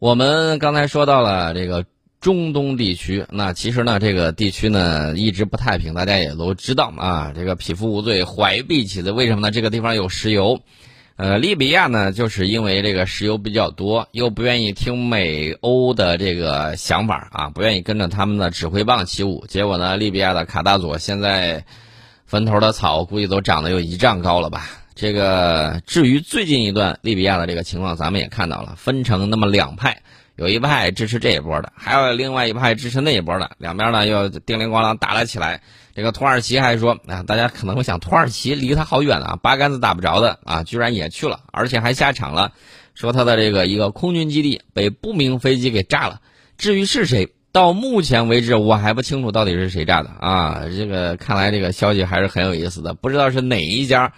我们刚才说到了这个中东地区，那其实呢，这个地区呢一直不太平，大家也都知道啊。这个匹夫无罪，怀璧其罪，为什么呢？这个地方有石油。呃，利比亚呢，就是因为这个石油比较多，又不愿意听美欧的这个想法啊，不愿意跟着他们的指挥棒起舞。结果呢，利比亚的卡大佐现在坟头的草估计都长得有一丈高了吧？这个至于最近一段利比亚的这个情况，咱们也看到了，分成那么两派，有一派支持这一波的，还有另外一派支持那一波的，两边呢又叮铃咣啷打了起来。这个土耳其还说啊，大家可能会想，土耳其离他好远啊，八竿子打不着的啊，居然也去了，而且还下场了，说他的这个一个空军基地被不明飞机给炸了。至于是谁，到目前为止我还不清楚到底是谁炸的啊。这个看来这个消息还是很有意思的，不知道是哪一家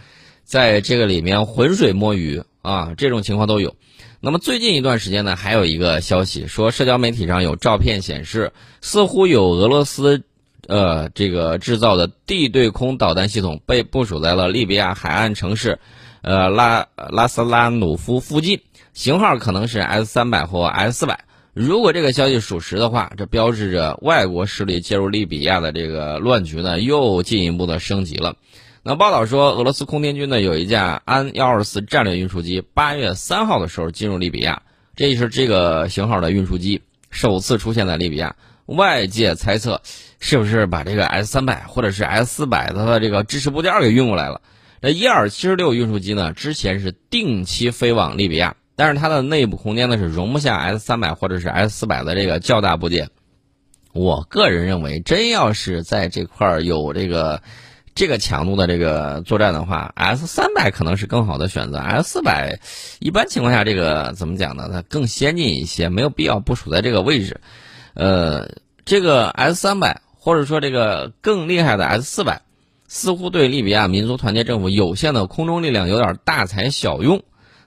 在这个里面浑水摸鱼啊，这种情况都有。那么最近一段时间呢，还有一个消息说，社交媒体上有照片显示，似乎有俄罗斯。呃，这个制造的地对空导弹系统被部署在了利比亚海岸城市，呃拉拉斯拉努夫附近，型号可能是 S 三百或 S 四百。如果这个消息属实的话，这标志着外国势力介入利比亚的这个乱局呢，又进一步的升级了。那报道说，俄罗斯空天军呢有一架安幺二四战略运输机，八月三号的时候进入利比亚，这是这个型号的运输机首次出现在利比亚。外界猜测，是不是把这个 S 三百或者是 S 四百它的这个支持部件给运过来了？这伊尔七十六运输机呢，之前是定期飞往利比亚，但是它的内部空间呢是容不下 S 三百或者是 S 四百的这个较大部件。我个人认为，真要是在这块儿有这个这个强度的这个作战的话，S 三百可能是更好的选择。S 四百一般情况下，这个怎么讲呢？它更先进一些，没有必要部署在这个位置。呃，这个 S 三百或者说这个更厉害的 S 四百，似乎对利比亚民族团结政府有限的空中力量有点大材小用。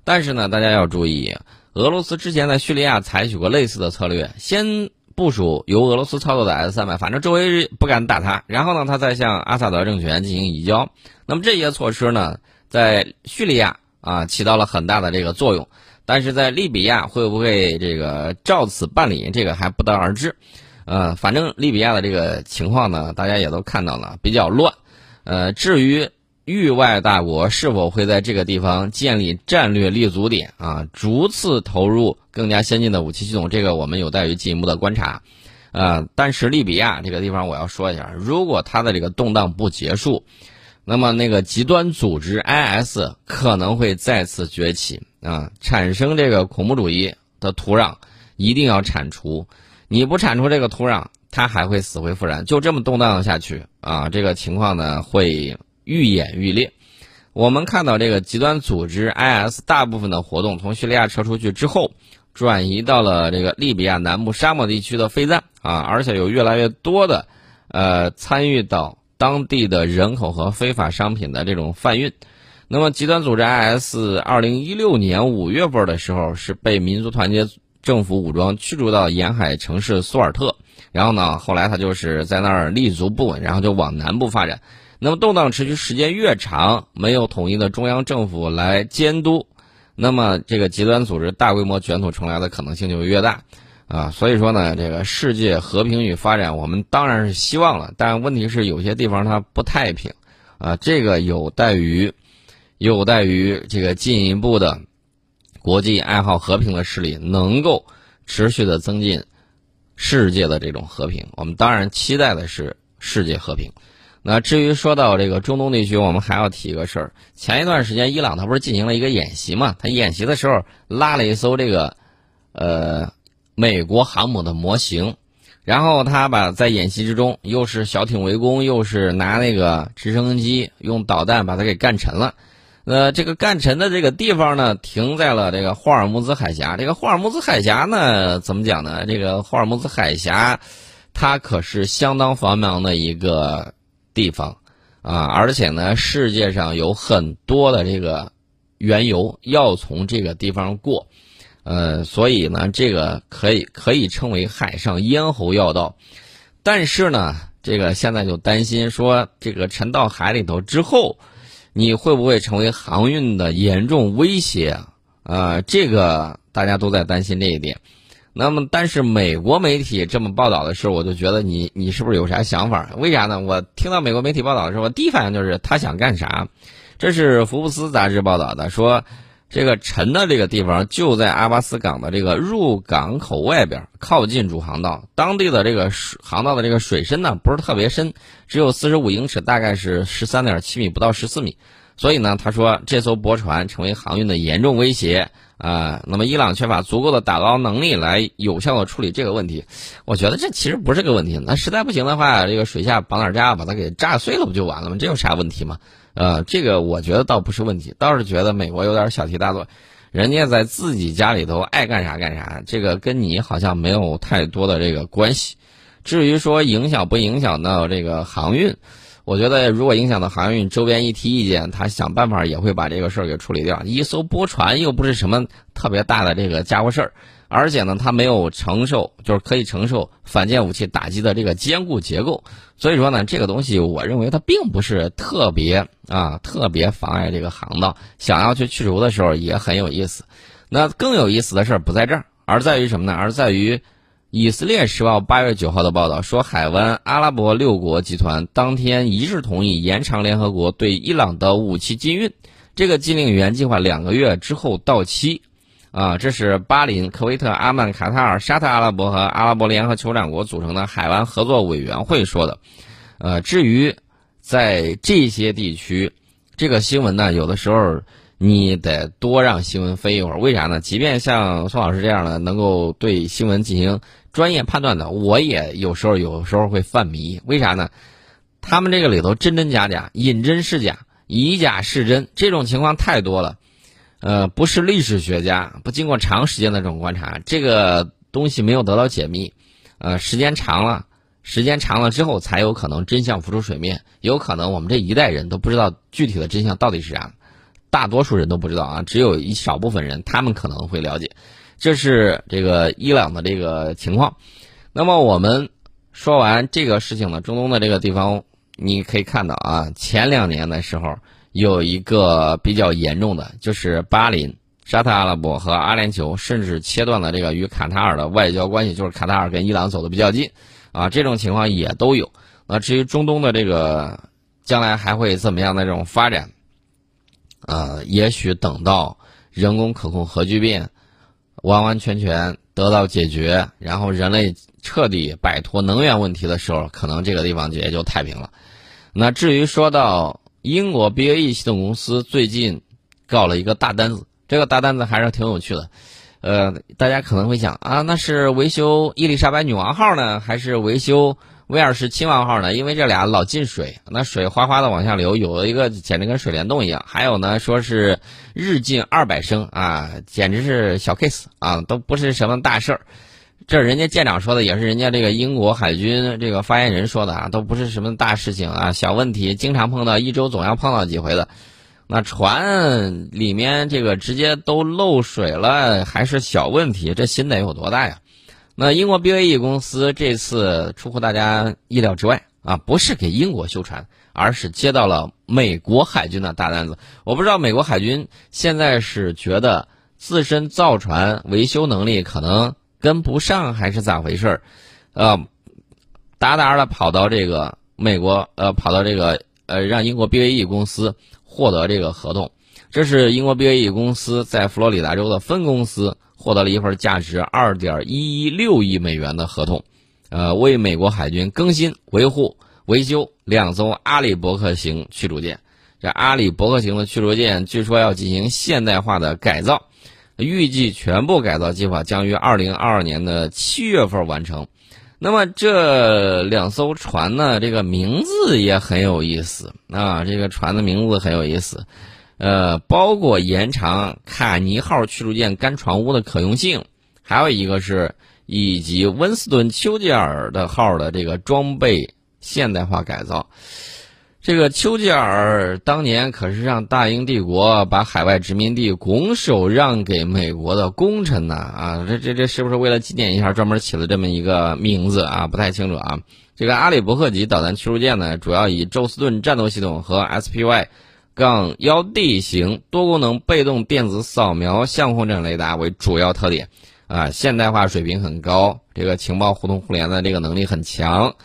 但是呢，大家要注意，俄罗斯之前在叙利亚采取过类似的策略，先部署由俄罗斯操作的 S 三百，反正周围不敢打他，然后呢，他再向阿萨德政权进行移交。那么这些措施呢，在叙利亚啊起到了很大的这个作用。但是在利比亚会不会这个照此办理，这个还不得而知。呃，反正利比亚的这个情况呢，大家也都看到了，比较乱。呃，至于域外大国是否会在这个地方建立战略立足点啊，逐次投入更加先进的武器系统，这个我们有待于进一步的观察。呃，但是利比亚这个地方我要说一下，如果它的这个动荡不结束，那么那个极端组织 IS 可能会再次崛起。啊，产生这个恐怖主义的土壤一定要铲除，你不铲除这个土壤，它还会死灰复燃，就这么动荡下去啊，这个情况呢会愈演愈烈。我们看到这个极端组织 IS 大部分的活动从叙利亚撤出去之后，转移到了这个利比亚南部沙漠地区的费赞啊，而且有越来越多的呃参与到当地的人口和非法商品的这种贩运。那么，极端组织 IS 二零一六年五月份的时候是被民族团结政府武装驱逐到沿海城市苏尔特，然后呢，后来他就是在那儿立足不稳，然后就往南部发展。那么动荡持续时间越长，没有统一的中央政府来监督，那么这个极端组织大规模卷土重来的可能性就越大啊。所以说呢，这个世界和平与发展，我们当然是希望了，但问题是有些地方它不太平啊，这个有待于。有待于这个进一步的国际爱好和平的势力能够持续的增进世界的这种和平。我们当然期待的是世界和平。那至于说到这个中东地区，我们还要提一个事儿。前一段时间，伊朗它不是进行了一个演习嘛？它演习的时候拉了一艘这个呃美国航母的模型，然后他把在演习之中又是小艇围攻，又是拿那个直升机用导弹把它给干沉了。那，这个干沉的这个地方呢，停在了这个霍尔木兹海峡。这个霍尔木兹海峡呢，怎么讲呢？这个霍尔木兹海峡，它可是相当繁忙的一个地方啊，而且呢，世界上有很多的这个原油要从这个地方过，呃，所以呢，这个可以可以称为海上咽喉要道。但是呢，这个现在就担心说，这个沉到海里头之后。你会不会成为航运的严重威胁啊？这个大家都在担心这一点。那么，但是美国媒体这么报道的时候，我就觉得你你是不是有啥想法？为啥呢？我听到美国媒体报道的时候，我第一反应就是他想干啥？这是福布斯杂志报道的，说这个沉的这个地方就在阿巴斯港的这个入港口外边，靠近主航道。当地的这个航道的这个水深呢，不是特别深，只有四十五英尺，大概是十三点七米，不到十四米。所以呢，他说这艘驳船成为航运的严重威胁。啊，那么伊朗缺乏足够的打捞能力来有效的处理这个问题，我觉得这其实不是个问题。那实在不行的话，这个水下绑点架，把它给炸碎了不就完了吗？这有啥问题吗？呃，这个我觉得倒不是问题，倒是觉得美国有点小题大做，人家在自己家里头爱干啥干啥，这个跟你好像没有太多的这个关系。至于说影响不影响到这个航运？我觉得，如果影响到航运，周边一提意见，他想办法也会把这个事儿给处理掉。一艘驳船又不是什么特别大的这个家伙事儿，而且呢，它没有承受，就是可以承受反舰武器打击的这个坚固结构。所以说呢，这个东西我认为它并不是特别啊，特别妨碍这个航道。想要去去除的时候也很有意思。那更有意思的事儿不在这儿，而在于什么呢？而在于。以色列时报八月九号的报道说，海湾阿拉伯六国集团当天一致同意延长联合国对伊朗的武器禁运，这个禁令原计划两个月之后到期。啊，这是巴林、科威特、阿曼、卡塔尔、沙特阿拉伯和阿拉伯联合酋长国组成的海湾合作委员会说的。呃，至于在这些地区，这个新闻呢，有的时候。你得多让新闻飞一会儿，为啥呢？即便像宋老师这样的能够对新闻进行专业判断的，我也有时候有时候会犯迷。为啥呢？他们这个里头真真假假，引真是假，以假是真，这种情况太多了。呃，不是历史学家，不经过长时间的这种观察，这个东西没有得到解密。呃，时间长了，时间长了之后，才有可能真相浮出水面。有可能我们这一代人都不知道具体的真相到底是啥。大多数人都不知道啊，只有一少部分人，他们可能会了解。这是这个伊朗的这个情况。那么我们说完这个事情呢，中东的这个地方，你可以看到啊，前两年的时候有一个比较严重的，就是巴林、沙特阿拉伯和阿联酋甚至切断了这个与卡塔尔的外交关系，就是卡塔尔跟伊朗走的比较近啊，这种情况也都有。那至于中东的这个将来还会怎么样的这种发展？呃，也许等到人工可控核聚变完完全全得到解决，然后人类彻底摆脱能源问题的时候，可能这个地方也就太平了。那至于说到英国 BAE 系统公司最近告了一个大单子，这个大单子还是挺有趣的。呃，大家可能会想啊，那是维修伊丽莎白女王号呢，还是维修？威尔士亲王号呢？因为这俩老进水，那水哗哗的往下流，有的一个简直跟水帘洞一样。还有呢，说是日进二百升啊，简直是小 case 啊，都不是什么大事儿。这人家舰长说的，也是人家这个英国海军这个发言人说的啊，都不是什么大事情啊，小问题，经常碰到，一周总要碰到几回的。那船里面这个直接都漏水了，还是小问题，这心得有多大呀？那英国 BAE 公司这次出乎大家意料之外啊，不是给英国修船，而是接到了美国海军的大单子。我不知道美国海军现在是觉得自身造船维修能力可能跟不上，还是咋回事儿？呃，达达的跑到这个美国，呃，跑到这个呃，让英国 BAE 公司获得这个合同。这是英国 BAE 公司在佛罗里达州的分公司。获得了一份价值二点一一六亿美元的合同，呃，为美国海军更新、维护、维修两艘阿里伯克型驱逐舰。这阿里伯克型的驱逐舰据说要进行现代化的改造，预计全部改造计划将于二零二二年的七月份完成。那么这两艘船呢，这个名字也很有意思啊，这个船的名字很有意思。呃，包括延长卡尼号驱逐舰干船坞的可用性，还有一个是以及温斯顿丘吉尔的号的这个装备现代化改造。这个丘吉尔当年可是让大英帝国把海外殖民地拱手让给美国的功臣呐啊！这这这是不是为了纪念一下，专门起了这么一个名字啊？不太清楚啊。这个阿里伯克级导弹驱逐舰呢，主要以宙斯盾战斗系统和 SPY。杠幺 D 型多功能被动电子扫描相控阵雷达为主要特点，啊，现代化水平很高，这个情报互通互联的这个能力很强，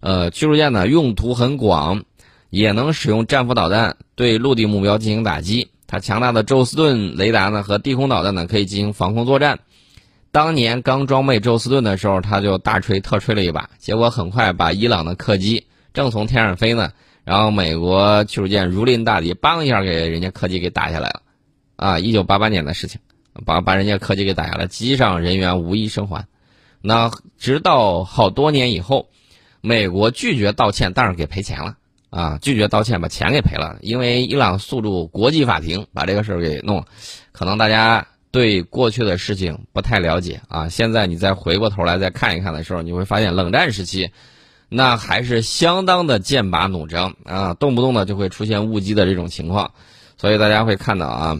呃，驱逐舰呢用途很广，也能使用战斧导弹对陆地目标进行打击。它强大的宙斯盾雷达呢和地空导弹呢可以进行防空作战。当年刚装备宙斯盾的时候，他就大吹特吹了一把，结果很快把伊朗的客机正从天上飞呢，然后美国驱逐舰如临大敌，梆一下给人家客机给打下来了，啊，一九八八年的事情。把把人家客机给打下来，机上人员无一生还。那直到好多年以后，美国拒绝道歉，但是给赔钱了啊！拒绝道歉，把钱给赔了。因为伊朗诉诸国际法庭，把这个事儿给弄了。可能大家对过去的事情不太了解啊。现在你再回过头来再看一看的时候，你会发现冷战时期，那还是相当的剑拔弩张啊，动不动的就会出现误击的这种情况。所以大家会看到啊，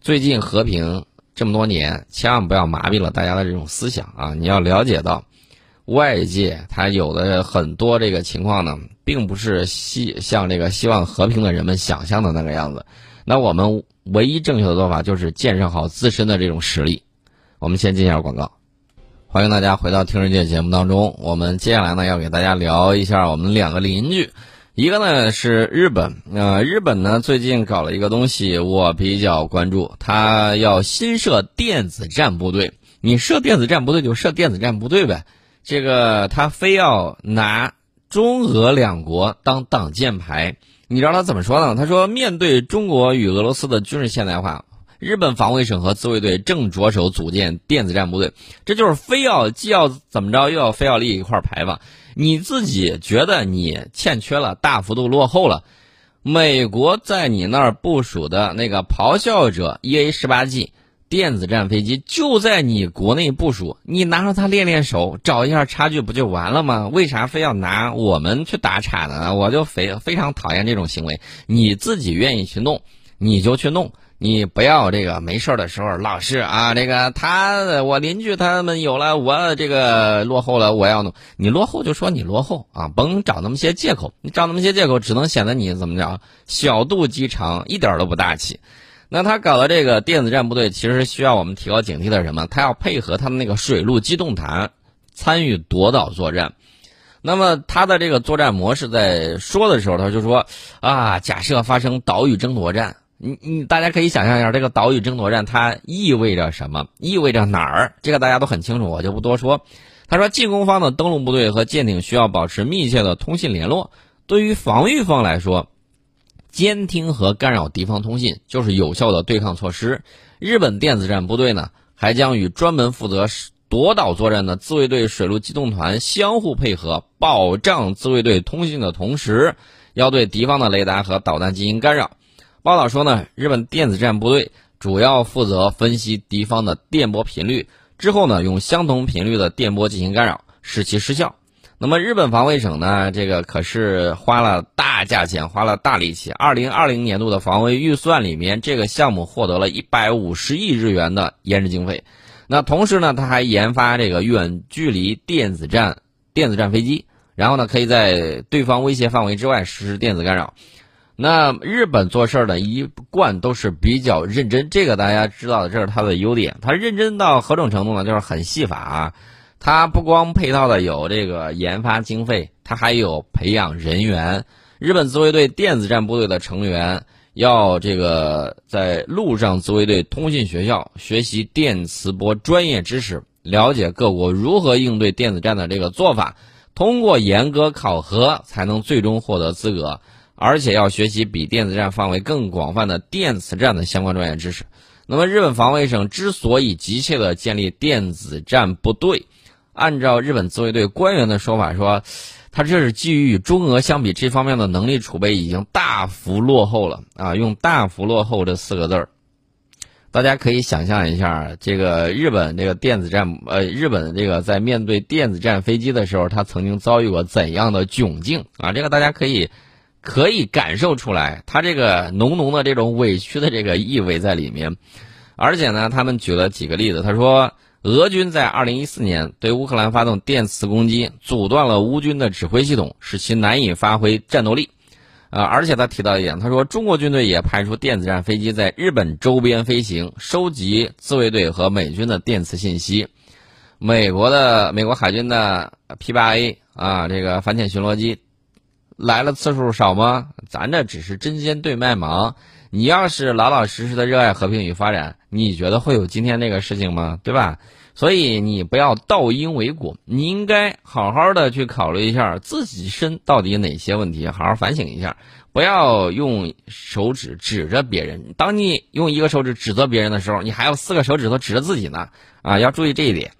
最近和平。这么多年，千万不要麻痹了大家的这种思想啊！你要了解到，外界他有的很多这个情况呢，并不是希像这个希望和平的人们想象的那个样子。那我们唯一正确的做法就是建设好自身的这种实力。我们先进一下广告，欢迎大家回到听世界节目当中。我们接下来呢，要给大家聊一下我们两个邻居。一个呢是日本，呃，日本呢最近搞了一个东西，我比较关注，它要新设电子战部队。你设电子战部队就设电子战部队呗，这个他非要拿中俄两国当挡箭牌。你知道他怎么说呢？他说，面对中国与俄罗斯的军事现代化，日本防卫省和自卫队正着手组建电子战部队。这就是非要既要怎么着，又要非要立一块牌坊。你自己觉得你欠缺了，大幅度落后了。美国在你那儿部署的那个咆哮者 EA 十八 G 电子战飞机就在你国内部署，你拿着它练练手，找一下差距不就完了吗？为啥非要拿我们去打岔呢？我就非非常讨厌这种行为。你自己愿意去弄，你就去弄。你不要这个没事的时候老是啊，这个他我邻居他们有了，我这个落后了，我要弄你落后就说你落后啊，甭找那么些借口，你找那么些借口只能显得你怎么着小肚鸡肠，一点都不大气。那他搞的这个电子战部队，其实需要我们提高警惕的什么？他要配合他们那个水陆机动团参与夺岛作战。那么他的这个作战模式在说的时候，他就说啊，假设发生岛屿争夺战。你你大家可以想象一下，这个岛屿争夺战它意味着什么？意味着哪儿？这个大家都很清楚，我就不多说。他说，进攻方的登陆部队和舰艇需要保持密切的通信联络。对于防御方来说，监听和干扰敌方通信就是有效的对抗措施。日本电子战部队呢，还将与专门负责夺岛作战的自卫队水陆机动团相互配合，保障自卫队通信的同时，要对敌方的雷达和导弹进行干扰。报道说呢，日本电子战部队主要负责分析敌方的电波频率，之后呢，用相同频率的电波进行干扰，使其失效。那么日本防卫省呢，这个可是花了大价钱，花了大力气。二零二零年度的防卫预算里面，这个项目获得了一百五十亿日元的研制经费。那同时呢，他还研发这个远距离电子战电子战飞机，然后呢，可以在对方威胁范围之外实施电子干扰。那日本做事呢，一贯都是比较认真，这个大家知道，这是它的优点。它认真到何种程度呢？就是很细法啊。它不光配套的有这个研发经费，它还有培养人员。日本自卫队电子战部队的成员要这个在陆上自卫队通信学校学习电磁波专业知识，了解各国如何应对电子战的这个做法，通过严格考核才能最终获得资格。而且要学习比电子战范围更广泛的电磁战的相关专业知识。那么，日本防卫省之所以急切的建立电子战部队，按照日本自卫队官员的说法说，他这是基于与中俄相比，这方面的能力储备已经大幅落后了啊！用“大幅落后”这四个字儿，大家可以想象一下，这个日本这个电子战，呃，日本这个在面对电子战飞机的时候，他曾经遭遇过怎样的窘境啊？这个大家可以。可以感受出来，他这个浓浓的这种委屈的这个意味在里面，而且呢，他们举了几个例子。他说，俄军在二零一四年对乌克兰发动电磁攻击，阻断了乌军的指挥系统，使其难以发挥战斗力。呃，而且他提到一点，他说中国军队也派出电子战飞机在日本周边飞行，收集自卫队和美军的电磁信息。美国的美国海军的 P 八 A 啊，这个反潜巡逻机来了次数少吗？咱这只是针尖对麦芒。你要是老老实实的热爱和平与发展，你觉得会有今天这个事情吗？对吧？所以你不要倒因为果，你应该好好的去考虑一下自己身到底哪些问题，好好反省一下，不要用手指指着别人。当你用一个手指指责别人的时候，你还有四个手指头指着自己呢。啊，要注意这一点。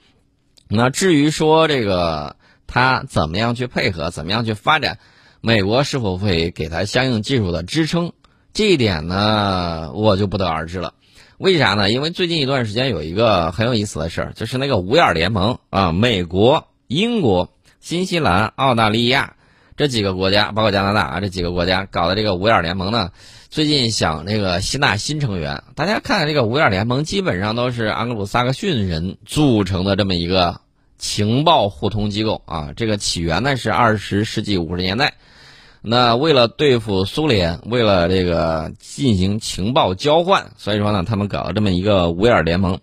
那至于说这个他怎么样去配合，怎么样去发展，美国是否会给他相应技术的支撑，这一点呢，我就不得而知了。为啥呢？因为最近一段时间有一个很有意思的事儿，就是那个五眼联盟啊，美国、英国、新西兰、澳大利亚这几个国家，包括加拿大啊，这几个国家搞的这个五眼联盟呢，最近想这个吸纳新成员。大家看这个五眼联盟，基本上都是安格鲁萨克逊人组成的这么一个情报互通机构啊。这个起源呢是二十世纪五十年代。那为了对付苏联，为了这个进行情报交换，所以说呢，他们搞了这么一个五眼联盟。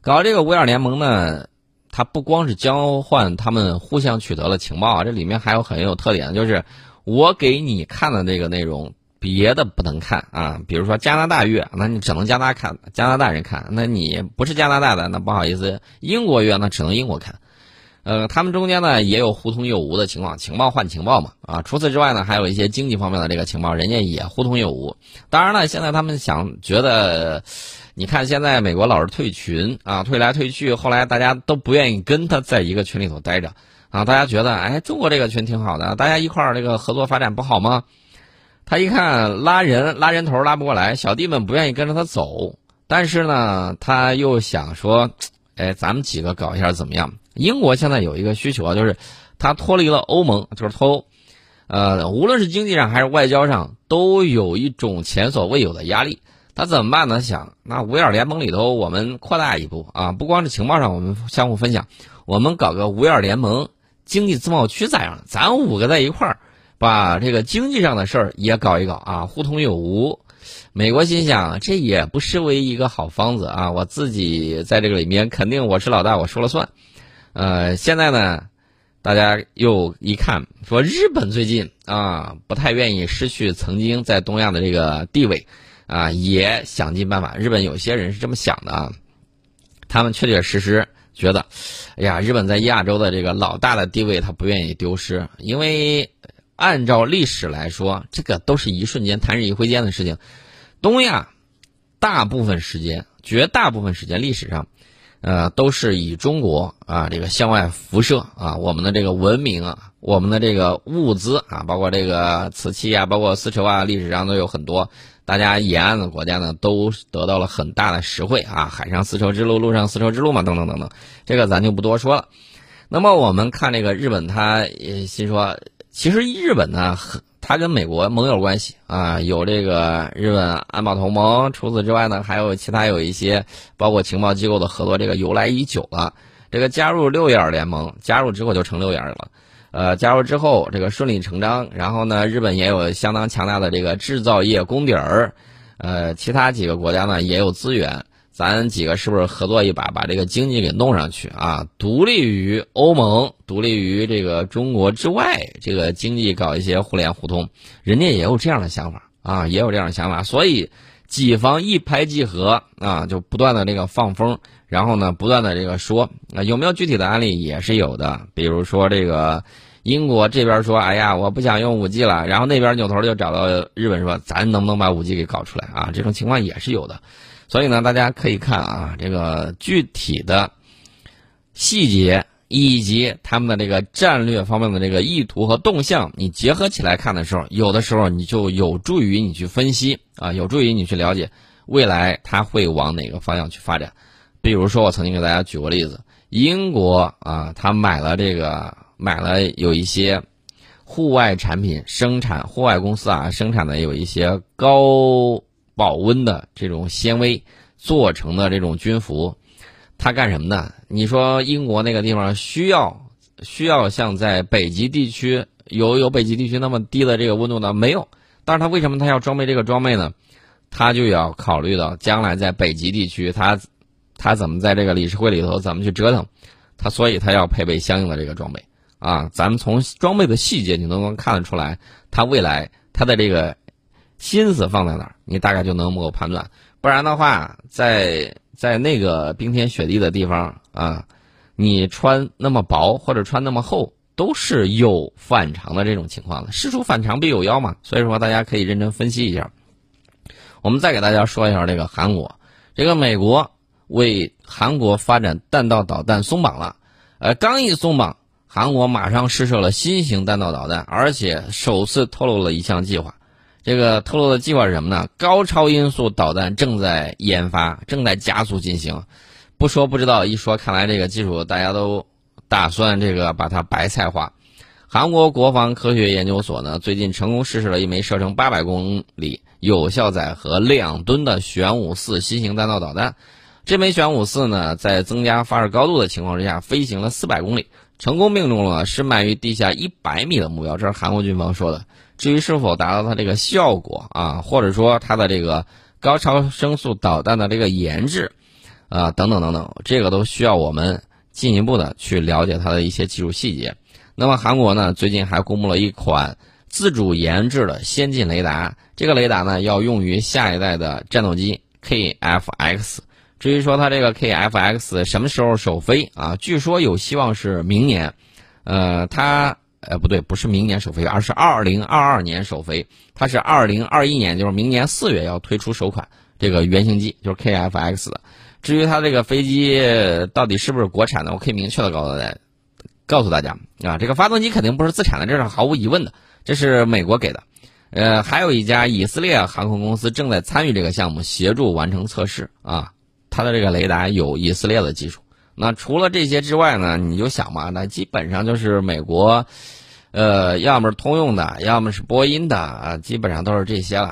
搞这个五眼联盟呢，它不光是交换他们互相取得了情报啊，这里面还有很有特点，就是我给你看的这个内容，别的不能看啊。比如说加拿大月，那你只能加拿大看，加拿大人看。那你不是加拿大的，那不好意思，英国月那只能英国看。呃，他们中间呢也有互通有无的情况，情报换情报嘛，啊，除此之外呢，还有一些经济方面的这个情报，人家也互通有无。当然了，现在他们想觉得，你看现在美国老是退群啊，退来退去，后来大家都不愿意跟他在一个群里头待着啊，大家觉得，哎，中国这个群挺好的，大家一块儿这个合作发展不好吗？他一看拉人拉人头拉不过来，小弟们不愿意跟着他走，但是呢，他又想说，哎，咱们几个搞一下怎么样？英国现在有一个需求啊，就是它脱离了欧盟，就是脱欧，呃，无论是经济上还是外交上，都有一种前所未有的压力。他怎么办呢？想那五眼联盟里头，我们扩大一步啊，不光是情报上我们相互分享，我们搞个五眼联盟经济自贸区咋样？咱五个在一块儿，把这个经济上的事儿也搞一搞啊，互通有无。美国心想，这也不失为一个好方子啊，我自己在这个里面肯定我是老大，我说了算。呃，现在呢，大家又一看，说日本最近啊不太愿意失去曾经在东亚的这个地位，啊，也想尽办法。日本有些人是这么想的啊，他们确确实实觉得，哎呀，日本在亚洲的这个老大的地位，他不愿意丢失，因为按照历史来说，这个都是一瞬间、弹指一挥间的事情。东亚大部分时间，绝大部分时间，历史上。呃，都是以中国啊这个向外辐射啊，我们的这个文明啊，我们的这个物资啊，包括这个瓷器啊，包括丝绸啊，历史上都有很多，大家沿岸的国家呢都得到了很大的实惠啊，海上丝绸之路、陆上丝绸之路嘛，等等等等，这个咱就不多说了。那么我们看这个日本，他心说，其实日本呢很。他跟美国盟友关系啊，有这个日本安保同盟。除此之外呢，还有其他有一些，包括情报机构的合作，这个由来已久了。这个加入六眼联盟，加入之后就成六眼了。呃，加入之后这个顺理成章。然后呢，日本也有相当强大的这个制造业功底儿，呃，其他几个国家呢也有资源。咱几个是不是合作一把，把这个经济给弄上去啊？独立于欧盟，独立于这个中国之外，这个经济搞一些互联互通，人家也有这样的想法啊，也有这样的想法。所以几方一拍即合啊，就不断的这个放风，然后呢，不断的这个说啊，有没有具体的案例也是有的。比如说这个英国这边说，哎呀，我不想用五 G 了，然后那边扭头就找到日本说，咱能不能把五 G 给搞出来啊？这种情况也是有的。所以呢，大家可以看啊，这个具体的细节以及他们的这个战略方面的这个意图和动向，你结合起来看的时候，有的时候你就有助于你去分析啊，有助于你去了解未来它会往哪个方向去发展。比如说，我曾经给大家举过例子，英国啊，他买了这个买了有一些户外产品生产，户外公司啊生产的有一些高。保温的这种纤维做成的这种军服，它干什么呢？你说英国那个地方需要需要像在北极地区有有北极地区那么低的这个温度呢？没有，但是它为什么它要装备这个装备呢？它就要考虑到将来在北极地区，它它怎么在这个理事会里头怎么去折腾，它所以它要配备相应的这个装备啊。咱们从装备的细节，你都能看得出来，它未来它的这个心思放在哪儿，你大概就能够判断。不然的话，在在那个冰天雪地的地方啊，你穿那么薄或者穿那么厚，都是有反常的这种情况的。事出反常必有妖嘛，所以说大家可以认真分析一下。我们再给大家说一下这个韩国，这个美国为韩国发展弹道导弹松绑了，呃，刚一松绑，韩国马上试射了新型弹道导弹，而且首次透露了一项计划。这个透露的计划是什么呢？高超音速导弹正在研发，正在加速进行。不说不知道，一说看来这个技术大家都打算这个把它白菜化。韩国国防科学研究所呢，最近成功试射了一枚射程八百公里、有效载荷两吨的玄武四新型弹道导弹。这枚玄武四呢，在增加发射高度的情况之下，飞行了四百公里，成功命中了深埋于地下一百米的目标。这是韩国军方说的。至于是否达到它这个效果啊，或者说它的这个高超声速导弹的这个研制，啊等等等等，这个都需要我们进一步的去了解它的一些技术细节。那么韩国呢，最近还公布了一款自主研制的先进雷达，这个雷达呢要用于下一代的战斗机 KFX。至于说它这个 KFX 什么时候首飞啊？据说有希望是明年，呃，它。呃，不对，不是明年首飞，而是二零二二年首飞。它是二零二一年，就是明年四月要推出首款这个原型机，就是 KFX 的。至于它这个飞机到底是不是国产的，我可以明确的告诉大家，告诉大家啊，这个发动机肯定不是自产的，这是毫无疑问的，这是美国给的。呃，还有一家以色列航空公司正在参与这个项目，协助完成测试啊。它的这个雷达有以色列的技术。那除了这些之外呢？你就想嘛，那基本上就是美国，呃，要么是通用的，要么是波音的啊，基本上都是这些了。